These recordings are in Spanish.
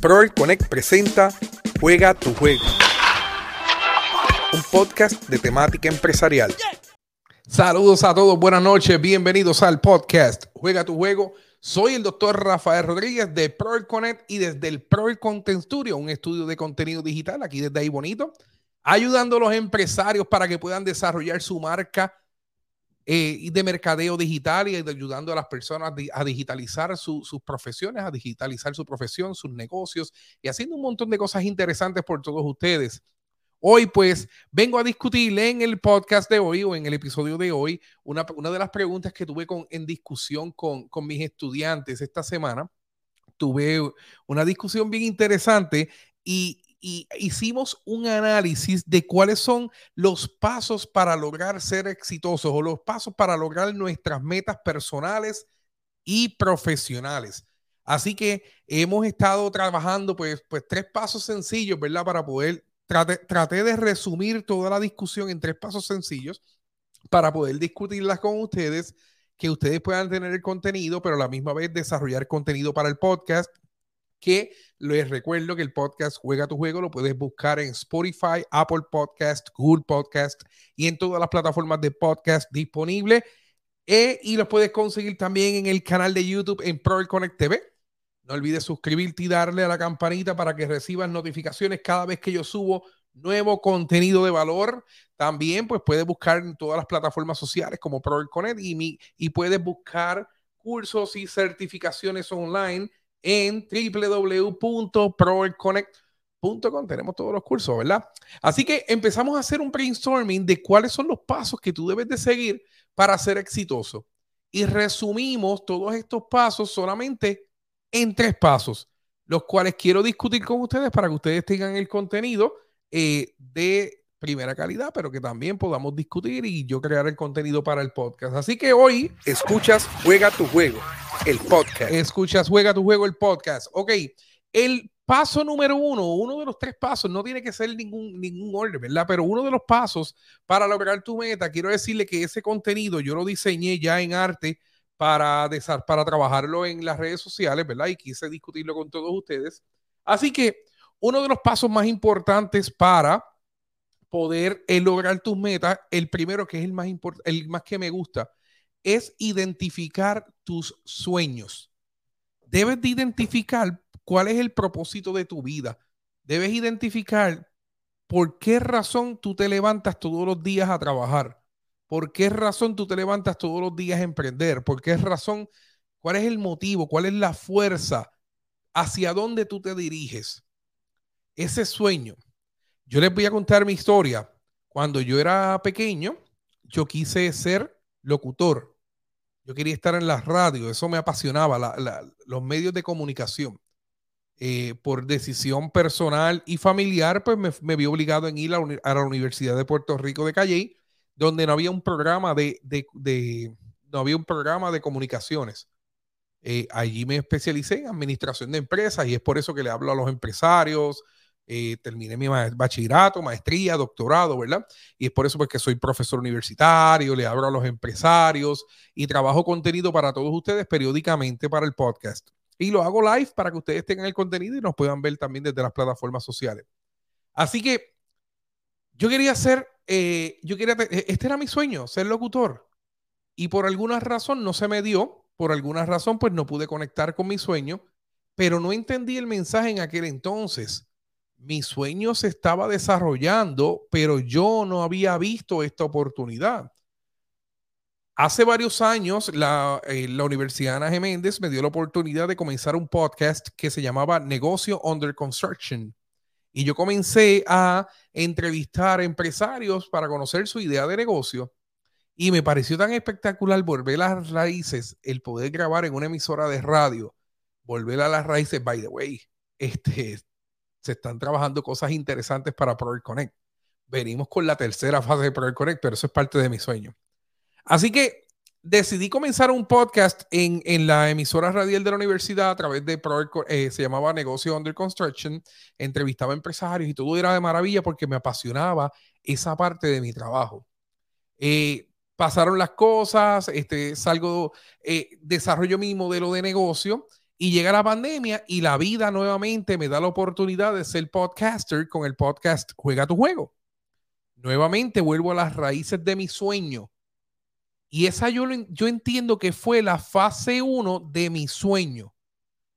Proel Connect presenta Juega tu juego, un podcast de temática empresarial. Saludos a todos, buenas noches, bienvenidos al podcast Juega tu juego. Soy el doctor Rafael Rodríguez de Proel Connect y desde el Proel Content Studio, un estudio de contenido digital aquí desde ahí bonito, ayudando a los empresarios para que puedan desarrollar su marca eh, de mercadeo digital y ayudando a las personas a digitalizar sus profesiones, a digitalizar su profesión, sus negocios y haciendo un montón de cosas interesantes por todos ustedes. Hoy pues vengo a discutir en el podcast de hoy o en el episodio de hoy una, una de las preguntas que tuve con, en discusión con, con mis estudiantes esta semana. Tuve una discusión bien interesante y, y hicimos un análisis de cuáles son los pasos para lograr ser exitosos o los pasos para lograr nuestras metas personales y profesionales. Así que hemos estado trabajando pues, pues tres pasos sencillos, ¿verdad? Para poder, traté, de resumir toda la discusión en tres pasos sencillos para poder discutirlas con ustedes, que ustedes puedan tener el contenido, pero la misma vez desarrollar contenido para el podcast que les recuerdo que el podcast Juega tu Juego lo puedes buscar en Spotify, Apple Podcast, Google Podcast y en todas las plataformas de podcast disponibles. E, y lo puedes conseguir también en el canal de YouTube en Pro Connect TV. No olvides suscribirte y darle a la campanita para que recibas notificaciones cada vez que yo subo nuevo contenido de valor. También pues puedes buscar en todas las plataformas sociales como Pro Connect y, y puedes buscar cursos y certificaciones online en www.proelconnect.com. Tenemos todos los cursos, ¿verdad? Así que empezamos a hacer un brainstorming de cuáles son los pasos que tú debes de seguir para ser exitoso. Y resumimos todos estos pasos solamente en tres pasos, los cuales quiero discutir con ustedes para que ustedes tengan el contenido eh, de primera calidad, pero que también podamos discutir y yo crear el contenido para el podcast. Así que hoy escuchas Juega tu juego, el podcast. Escuchas Juega tu juego, el podcast. Ok, el paso número uno, uno de los tres pasos, no tiene que ser ningún, ningún orden, ¿verdad? Pero uno de los pasos para lograr tu meta, quiero decirle que ese contenido yo lo diseñé ya en arte para, para trabajarlo en las redes sociales, ¿verdad? Y quise discutirlo con todos ustedes. Así que uno de los pasos más importantes para poder lograr tus metas, el primero que es el más importante, el más que me gusta, es identificar tus sueños. Debes de identificar cuál es el propósito de tu vida. Debes identificar por qué razón tú te levantas todos los días a trabajar. ¿Por qué razón tú te levantas todos los días a emprender? ¿Por qué razón? ¿Cuál es el motivo? ¿Cuál es la fuerza? ¿Hacia dónde tú te diriges? Ese sueño yo les voy a contar mi historia. Cuando yo era pequeño, yo quise ser locutor. Yo quería estar en la radio, eso me apasionaba, los medios de comunicación. Eh, por decisión personal y familiar, pues me, vi obligado en ir a, la Universidad de Puerto Rico de Calle, donde no había un programa de, no había un programa de comunicaciones. Eh, allí me especialicé en administración de empresas y es por eso que le hablo a los empresarios, eh, terminé mi bachillerato, maestría, doctorado, ¿verdad? Y es por eso porque soy profesor universitario, le hablo a los empresarios y trabajo contenido para todos ustedes periódicamente para el podcast. Y lo hago live para que ustedes tengan el contenido y nos puedan ver también desde las plataformas sociales. Así que yo quería ser, eh, yo quería, e, este era mi sueño, ser locutor. Y por alguna razón no se me dio, por alguna razón pues no pude conectar con mi sueño, pero no entendí el mensaje en aquel entonces mi sueño se estaba desarrollando, pero yo no había visto esta oportunidad. Hace varios años, la, eh, la Universidad Ana Geméndez me dio la oportunidad de comenzar un podcast que se llamaba Negocio Under Construction. Y yo comencé a entrevistar empresarios para conocer su idea de negocio. Y me pareció tan espectacular volver a las raíces, el poder grabar en una emisora de radio, volver a las raíces, by the way, este, se están trabajando cosas interesantes para Proel Connect. Venimos con la tercera fase de Proel Connect, pero eso es parte de mi sueño. Así que decidí comenzar un podcast en, en la emisora radial de la universidad a través de Proel, eh, se llamaba Negocio Under Construction, entrevistaba empresarios y todo era de maravilla porque me apasionaba esa parte de mi trabajo. Eh, pasaron las cosas, este, salgo, eh, desarrollo mi modelo de negocio Y llega la pandemia y la vida nuevamente me da la oportunidad de ser podcaster con el podcast Juega tu juego. Nuevamente vuelvo a las raíces de mi sueño. Y esa yo, yo entiendo que fue la fase uno de mi sueño.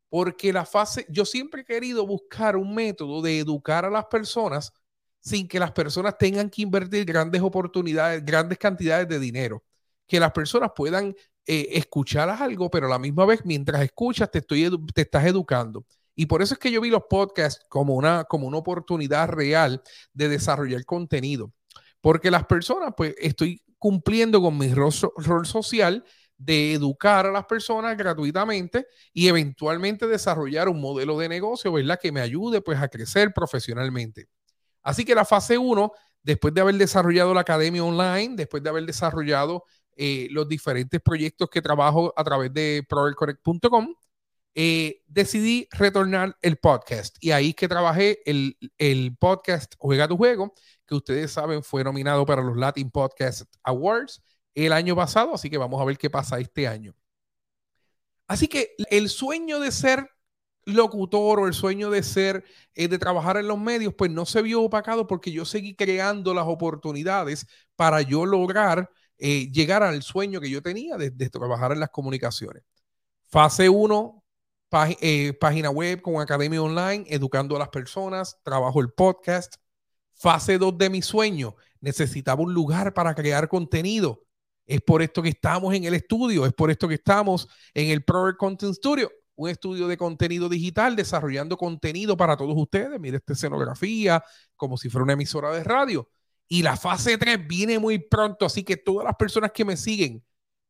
Porque la fase, yo siempre he querido buscar un método de educar a las personas sin que las personas tengan que invertir grandes oportunidades, grandes cantidades de dinero. Que las personas puedan eh, escuchar algo, pero la misma vez, mientras escuchas, te, estoy te estás educando. Y por eso es que yo vi los podcasts como una, como una oportunidad real de desarrollar contenido. Porque las personas, pues estoy cumpliendo con mi rol, social de educar a las personas gratuitamente y eventualmente desarrollar un modelo de negocio, ¿verdad? Que me ayude pues a crecer profesionalmente. Así que la fase 1, después de haber desarrollado la academia online, después de haber desarrollado eh, los diferentes proyectos que trabajo a través de provercorrect.com, eh, decidí retornar el podcast. Y ahí es que trabajé el, el, podcast Juega tu Juego, que ustedes saben fue nominado para los Latin Podcast Awards el año pasado, así que vamos a ver qué pasa este año. Así que el sueño de ser locutor o el sueño de ser, eh, de trabajar en los medios, pues no se vio opacado porque yo seguí creando las oportunidades para yo lograr eh, llegar al sueño que yo tenía de, trabajar en las comunicaciones. Fase 1, eh, página web con academia online, educando a las personas, trabajo el podcast. Fase 2 de mi sueño, necesitaba un lugar para crear contenido. Es por esto que estamos en el estudio, es por esto que estamos en el Pro Content Studio, un estudio de contenido digital desarrollando contenido para todos ustedes. Mire esta escenografía, como si fuera una emisora de radio. Y la fase 3 viene muy pronto, así que todas las personas que me siguen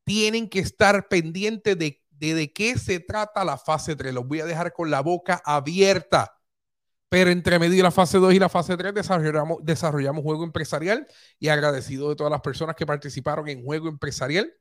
tienen que estar pendientes de, de, qué se trata la fase 3. Los voy a dejar con la boca abierta. Pero entre medio de la fase 2 y la fase 3 desarrollamos, desarrollamos juego empresarial y agradecido de todas las personas que participaron en juego empresarial,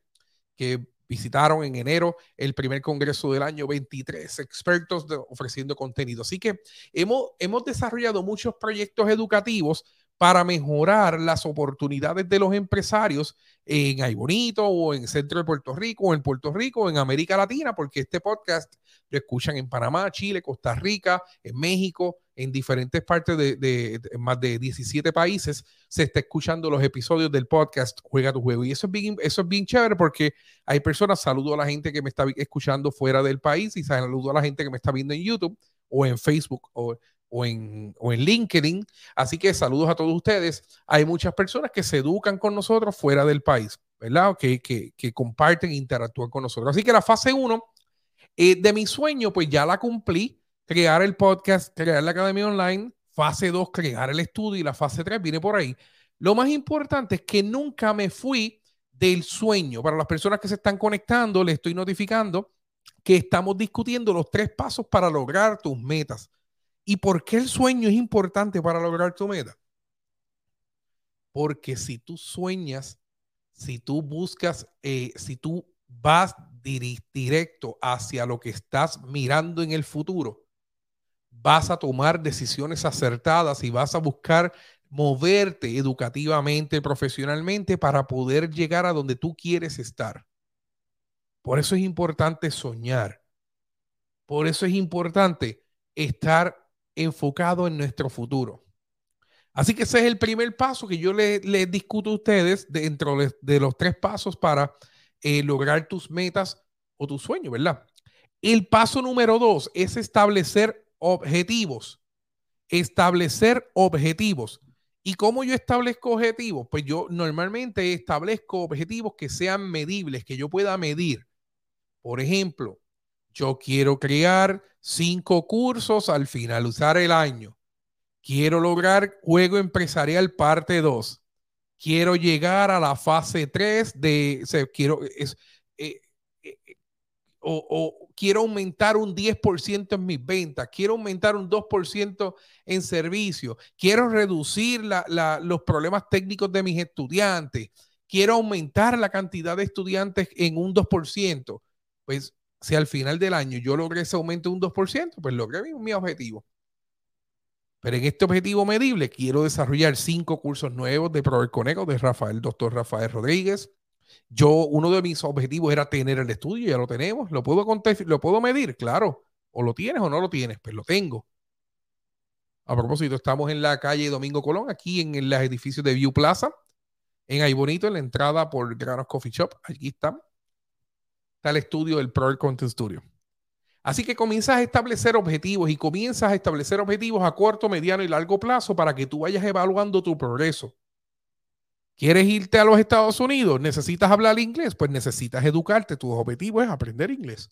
que visitaron en enero el primer congreso del año, 23 expertos ofreciendo contenido. Así que hemos, hemos desarrollado muchos proyectos educativos para mejorar las oportunidades de los empresarios en Ay Bonito o en Centro de Puerto Rico o en Puerto Rico o en América Latina, porque este podcast lo escuchan en Panamá, Chile, Costa Rica, en México, en diferentes partes de, más de 17 países, se está escuchando los episodios del podcast Juega tu Juego. Y eso es bien, eso es bien chévere porque hay personas, saludo a la gente que me está escuchando fuera del país y saludo a la gente que me está viendo en YouTube o en Facebook o o en, o en LinkedIn. Así que saludos a todos ustedes. Hay muchas personas que se educan con nosotros fuera del país, ¿verdad? Que, que, que comparten interactúan con nosotros. Así que la fase 1 eh, de mi sueño, pues ya la cumplí. Crear el podcast, crear la academia online. Fase 2, crear el estudio. Y la fase 3 viene por ahí. Lo más importante es que nunca me fui del sueño. Para las personas que se están conectando, les estoy notificando que estamos discutiendo los tres pasos para lograr tus metas. ¿Y por qué el sueño es importante para lograr tu meta? Porque si tú sueñas, si tú buscas, eh, si tú vas directo hacia lo que estás mirando en el futuro, vas a tomar decisiones acertadas y vas a buscar moverte educativamente, profesionalmente para poder llegar a donde tú quieres estar. Por eso es importante soñar. Por eso es importante estar enfocado en nuestro futuro. Así que ese es el primer paso que yo les le discuto a ustedes dentro de, los tres pasos para eh, lograr tus metas o tus sueños, ¿verdad? El paso número dos es establecer objetivos. Establecer objetivos. ¿Y cómo yo establezco objetivos? Pues yo normalmente establezco objetivos que sean medibles, que yo pueda medir. Por ejemplo, yo quiero crear cinco cursos al finalizar el año. Quiero lograr juego empresarial parte 2. Quiero llegar a la fase 3 de, quiero, es, eh, eh, o, quiero aumentar un 10% en mis ventas, quiero aumentar un 2% en servicio, quiero reducir los problemas técnicos de mis estudiantes, quiero aumentar la cantidad de estudiantes en un 2%. Pues si al final del año yo logré ese aumento de un 2%, pues logré mi, objetivo. Pero en este objetivo medible quiero desarrollar cinco cursos nuevos de Prover Conejo de Rafael, doctor Rafael Rodríguez. Yo, uno de mis objetivos era tener el estudio, ya lo tenemos, lo puedo, lo puedo medir, claro, o lo tienes o no lo tienes, pues lo tengo. A propósito, estamos en la calle Domingo Colón, aquí en el edificio de View Plaza, en ahí bonito, en la entrada por Granos Coffee Shop, aquí está, está el estudio del Pro Content Studio. Así que comienzas a establecer objetivos y comienzas a establecer objetivos a corto, mediano y largo plazo para que tú vayas evaluando tu progreso. ¿Quieres irte a los Estados Unidos? ¿Necesitas hablar inglés? Pues necesitas educarte. Tu objetivo es aprender inglés.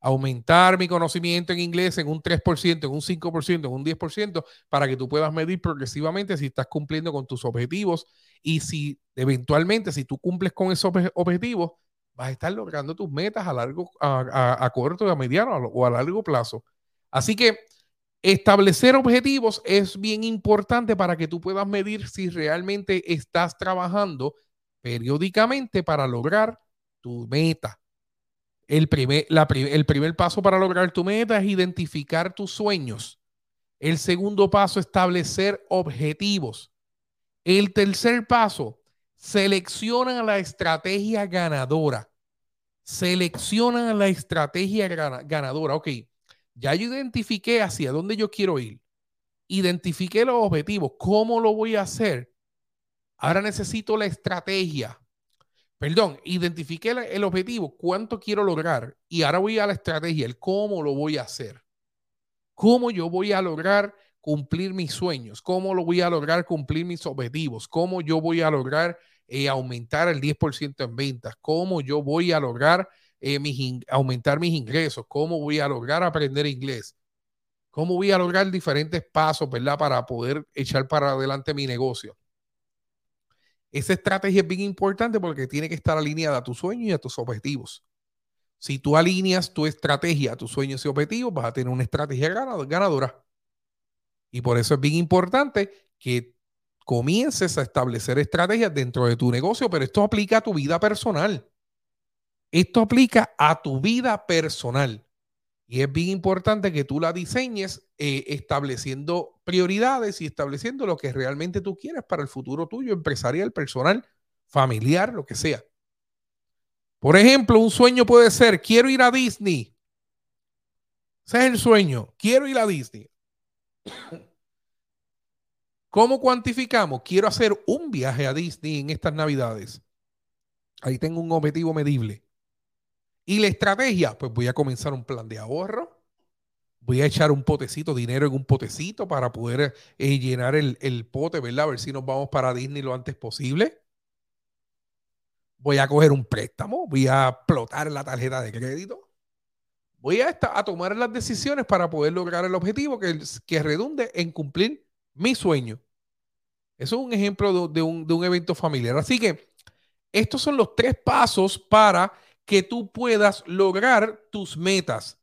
Aumentar mi conocimiento en inglés en un 3%, en un 5%, en un 10%, para que tú puedas medir progresivamente si estás cumpliendo con tus objetivos y si eventualmente, si tú cumples con esos objetivos, vas a estar logrando tus metas a largo, a, corto, a mediano o a largo plazo. Así que establecer objetivos es bien importante para que tú puedas medir si realmente estás trabajando periódicamente para lograr tu meta. El primer, el primer paso para lograr tu meta es identificar tus sueños. El segundo paso, establecer objetivos. El tercer paso, selecciona la estrategia ganadora seleccionan la estrategia ganadora. Ok, ya yo identifiqué hacia dónde yo quiero ir. Identifiqué los objetivos. ¿Cómo lo voy a hacer? Ahora necesito la estrategia. Perdón, identifiqué el objetivo, cuánto quiero lograr. Y ahora voy a la estrategia, el cómo lo voy a hacer. ¿Cómo yo voy a lograr cumplir mis sueños? ¿Cómo lo voy a lograr cumplir mis objetivos? ¿Cómo yo voy a lograr eh, aumentar el 10% en ventas? ¿Cómo yo voy a lograr eh, aumentar mis ingresos? ¿Cómo voy a lograr aprender inglés? ¿Cómo voy a lograr diferentes pasos, verdad, para poder echar para adelante mi negocio? Esa estrategia es bien importante porque tiene que estar alineada a tus sueños y a tus objetivos. Si tú alineas tu estrategia a tus sueños y objetivos, vas a tener una estrategia ganadora. Y por eso es bien importante que comiences a establecer estrategias dentro de tu negocio, pero esto aplica a tu vida personal. Esto aplica a tu vida personal. Y es bien importante que tú la diseñes eh, estableciendo prioridades y estableciendo lo que realmente tú quieres para el futuro tuyo, empresarial, personal, familiar, lo que sea. Por ejemplo, un sueño puede ser, quiero ir a Disney. Ese es el sueño, quiero ir a Disney. ¿Cómo cuantificamos? Quiero hacer un viaje a Disney en estas navidades. Ahí tengo un objetivo medible. Y la estrategia, pues voy a comenzar un plan de ahorro. Voy a echar un potecito, dinero en un potecito para poder eh, llenar el, el, pote, ¿verdad? A ver si nos vamos para Disney lo antes posible. Voy a coger un préstamo, voy a explotar la tarjeta de crédito. Voy a, a tomar las decisiones para poder lograr el objetivo que, que redunde en cumplir mi sueño. Eso es un ejemplo de, un, de un evento familiar. Así que estos son los tres pasos para que tú puedas lograr tus metas.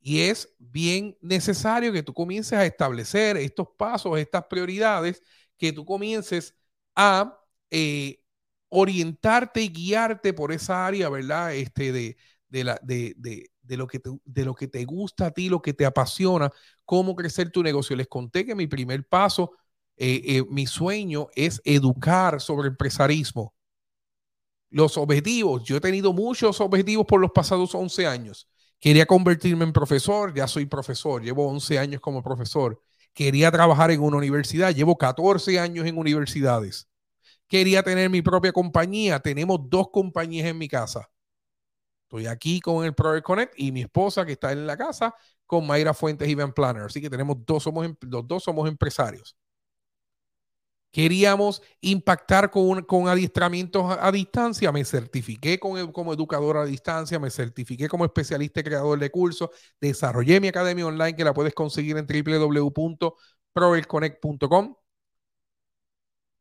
Y es bien necesario que tú comiences a establecer estos pasos, estas prioridades, que tú comiences a eh, orientarte y guiarte por esa área, ¿verdad? Este, de, de, de, lo que te, de lo que te gusta a ti, lo que te apasiona, cómo crecer tu negocio. Les conté que mi primer paso, eh, eh, mi sueño es educar sobre empresarismo. Los objetivos, yo he tenido muchos objetivos por los pasados 11 años. Quería convertirme en profesor, ya soy profesor, llevo 11 años como profesor. Quería trabajar en una universidad, llevo 14 años en universidades. Quería tener mi propia compañía, tenemos dos compañías en mi casa. Estoy aquí con el Project Connect y mi esposa que está en la casa con Mayra Fuentes Event Planner. Así que tenemos dos, somos, em, los dos somos empresarios. Queríamos impactar con, con adiestramientos a, distancia. Me certifiqué con, como educador a distancia, me certifiqué como especialista y creador de cursos. Desarrollé mi academia online que la puedes conseguir en www.proelconnect.com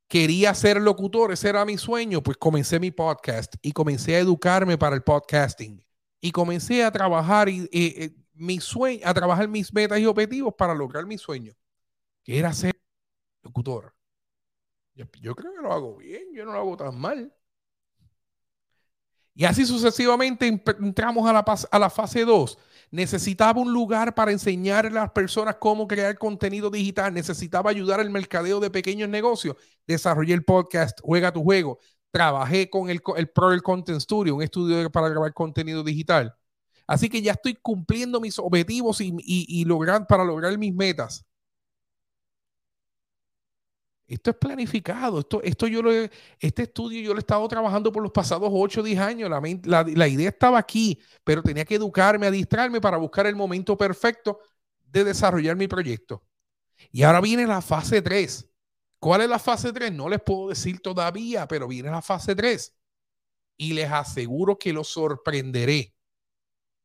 quería ser locutor, ese era mi sueño, pues comencé mi podcast y comencé a educarme para el podcasting y comencé a trabajar y, eh, mi sueño, a trabajar mis metas y objetivos para lograr mi sueño, que era ser locutor. Yo, creo que lo hago bien, yo no lo hago tan mal. Y así sucesivamente entramos a la, a la fase 2 necesitaba un lugar para enseñar a las personas cómo crear contenido digital, necesitaba ayudar al mercadeo de pequeños negocios, desarrollé el podcast Juega tu juego, trabajé con el, el Pro Content Studio, un estudio para grabar contenido digital. Así que ya estoy cumpliendo mis objetivos y, y, lograr, para lograr mis metas. Esto es planificado. Esto, esto yo lo este estudio yo lo he estado trabajando por los pasados 8 o 10 años. La, la, idea estaba aquí, pero tenía que educarme, a distraerme para buscar el momento perfecto de desarrollar mi proyecto. Y ahora viene la fase 3. ¿Cuál es la fase 3? No les puedo decir todavía, pero viene la fase 3. Y les aseguro que lo sorprenderé.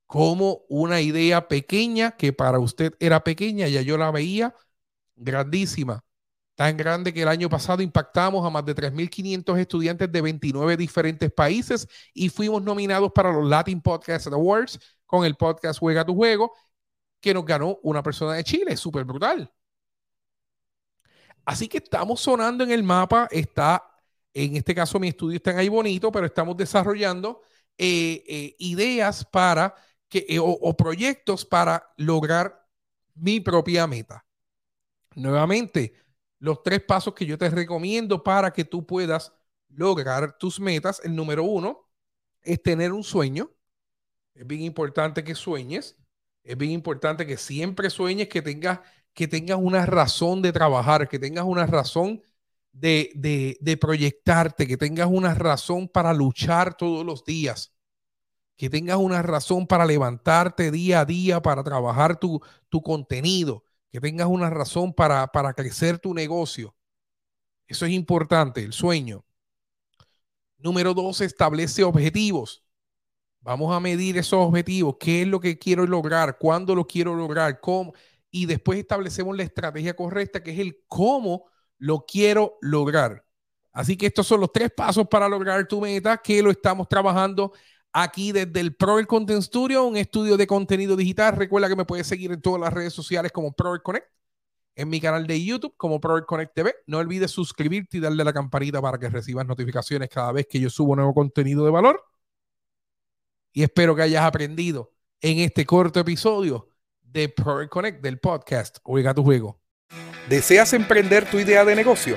Como una idea pequeña, que para usted era pequeña, ya yo la veía grandísima. Tan grande que el año pasado impactamos a más de 3.500 estudiantes de 29 diferentes países y fuimos nominados para los Latin Podcast Awards con el podcast Juega tu Juego, que nos ganó una persona de Chile. Súper brutal. Así que estamos sonando en el mapa, está, en este caso mi estudio está ahí bonito, pero estamos desarrollando eh, eh, ideas para que, eh, o, proyectos para lograr mi propia meta. Nuevamente, los tres pasos que yo te recomiendo para que tú puedas lograr tus metas. El número uno es tener un sueño. Es bien importante que sueñes. Es bien importante que siempre sueñes, que tengas que tengas una razón de trabajar, que tengas una razón de, proyectarte, que tengas una razón para luchar todos los días, que tengas una razón para levantarte día a día, para trabajar tu, contenido, que tengas una razón para, para crecer tu negocio. Eso es importante, el sueño. Número dos, establece objetivos. Vamos a medir esos objetivos. ¿Qué es lo que quiero lograr? ¿Cuándo lo quiero lograr? ¿Cómo? y después establecemos la estrategia correcta, que es el cómo lo quiero lograr. Así que estos son los tres pasos para lograr tu meta, que lo estamos trabajando aquí desde el Pro Content Studio, un estudio de contenido digital. Recuerda que me puedes seguir en todas las redes sociales como Pro Connect, en mi canal de YouTube como Pro Connect TV. No olvides suscribirte y darle a la campanita para que recibas notificaciones cada vez que yo subo nuevo contenido de valor. Y espero que hayas aprendido en este corto episodio de Pro Connect del podcast Oiga tu juego. ¿Deseas emprender tu idea de negocio?